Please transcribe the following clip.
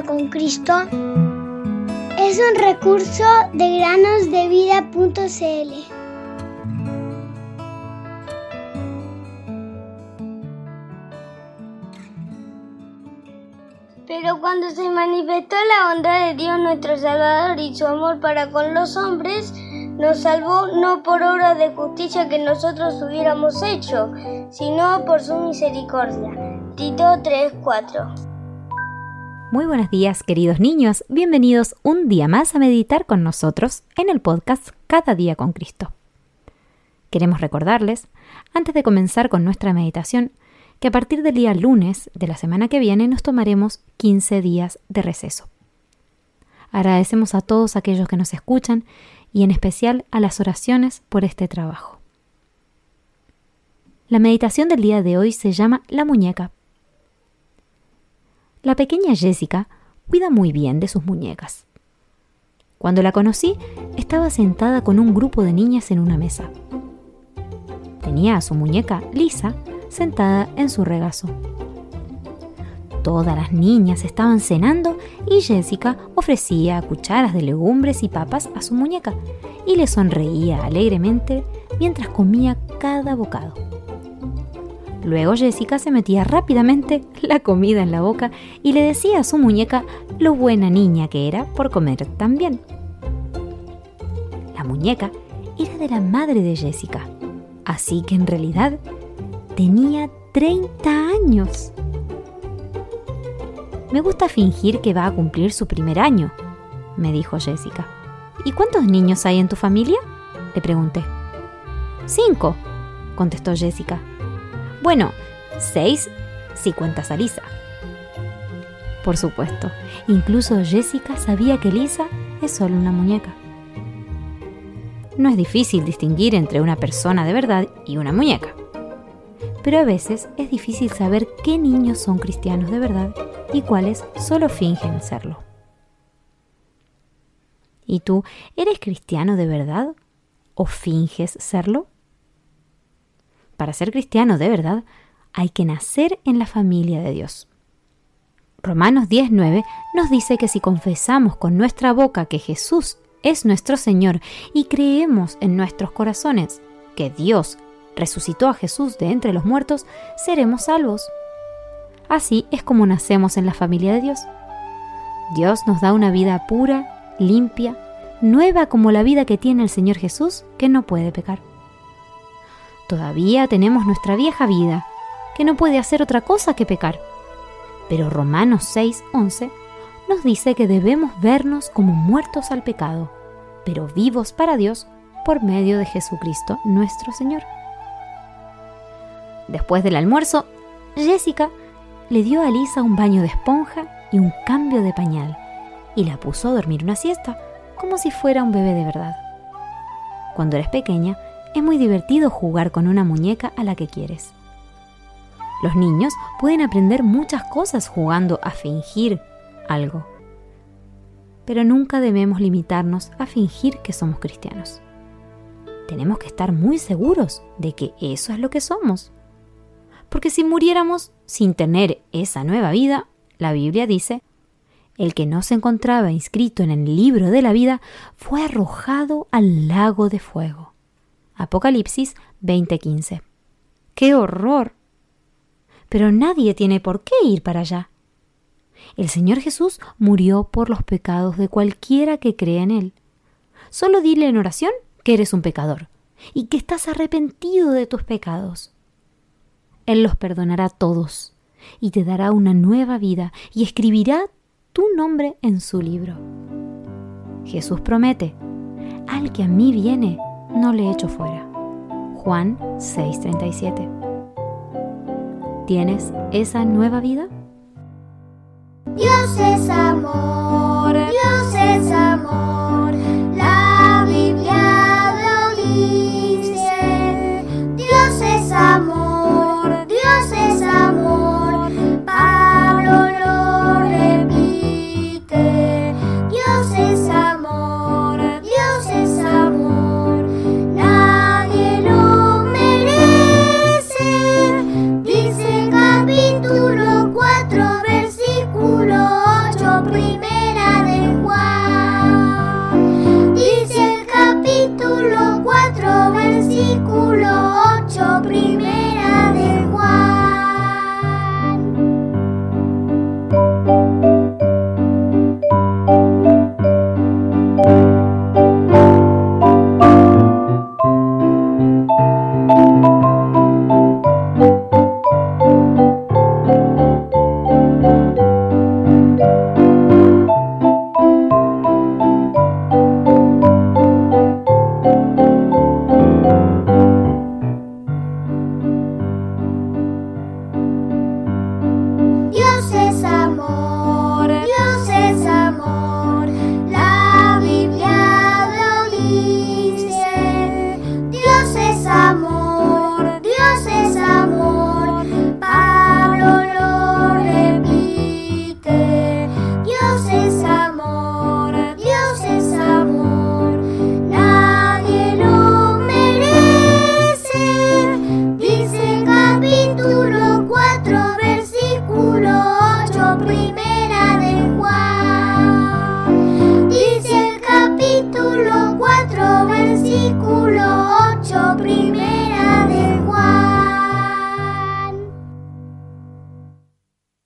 con Cristo es un recurso de granosdevida.cl. Pero cuando se manifestó la bondad de Dios nuestro Salvador y su amor para con los hombres, nos salvó no por obra de justicia que nosotros hubiéramos hecho, sino por su misericordia. Tito 3:4 Muy buenos días queridos niños, bienvenidos un día más a meditar con nosotros en el podcast Cada día con Cristo. Queremos recordarles, antes de comenzar con nuestra meditación, que a partir del día lunes de la semana que viene nos tomaremos 15 días de receso. Agradecemos a todos aquellos que nos escuchan y en especial a las oraciones por este trabajo. La meditación del día de hoy se llama La muñeca. La pequeña Jessica cuida muy bien de sus muñecas. Cuando la conocí, estaba sentada con un grupo de niñas en una mesa. Tenía a su muñeca, Lisa, sentada en su regazo. Todas las niñas estaban cenando y Jessica ofrecía cucharas de legumbres y papas a su muñeca y le sonreía alegremente mientras comía cada bocado. Luego Jessica se metía rápidamente la comida en la boca y le decía a su muñeca lo buena niña que era por comer tan bien. La muñeca era de la madre de Jessica, así que en realidad tenía 30 años. Me gusta fingir que va a cumplir su primer año, me dijo Jessica. ¿Y cuántos niños hay en tu familia? Le pregunté. Cinco, contestó Jessica. Bueno, seis si cuentas a Lisa. Por supuesto, incluso Jessica sabía que Lisa es solo una muñeca. No es difícil distinguir entre una persona de verdad y una muñeca. Pero a veces es difícil saber qué niños son cristianos de verdad y cuáles solo fingen serlo. ¿Y tú eres cristiano de verdad o finges serlo? Para ser cristiano de verdad hay que nacer en la familia de Dios. Romanos 19 nos dice que si confesamos con nuestra boca que Jesús es nuestro Señor y creemos en nuestros corazones que Dios resucitó a Jesús de entre los muertos, seremos salvos. Así es como nacemos en la familia de Dios. Dios nos da una vida pura, limpia, nueva como la vida que tiene el Señor Jesús, que no puede pecar. Todavía tenemos nuestra vieja vida, que no puede hacer otra cosa que pecar. Pero Romanos 6, 11 nos dice que debemos vernos como muertos al pecado, pero vivos para Dios por medio de Jesucristo nuestro Señor. Después del almuerzo, Jessica le dio a Lisa un baño de esponja y un cambio de pañal, y la puso a dormir una siesta, como si fuera un bebé de verdad. Cuando eres pequeña, es muy divertido jugar con una muñeca a la que quieres. Los niños pueden aprender muchas cosas jugando a fingir algo. Pero nunca debemos limitarnos a fingir que somos cristianos. Tenemos que estar muy seguros de que eso es lo que somos porque si muriéramos sin tener esa nueva vida, la Biblia dice, el que no se encontraba inscrito en el libro de la vida fue arrojado al lago de fuego. Apocalipsis 20:15. ¡Qué horror! Pero nadie tiene por qué ir para allá. El Señor Jesús murió por los pecados de cualquiera que crea en Él. Solo dile en oración que eres un pecador y que estás arrepentido de tus pecados. Él los perdonará todos y te dará una nueva vida y escribirá tu nombre en su libro. Jesús promete, al que a mí viene, no le echo fuera. Juan 6:37. ¿Tienes esa nueva vida? Dios es amor.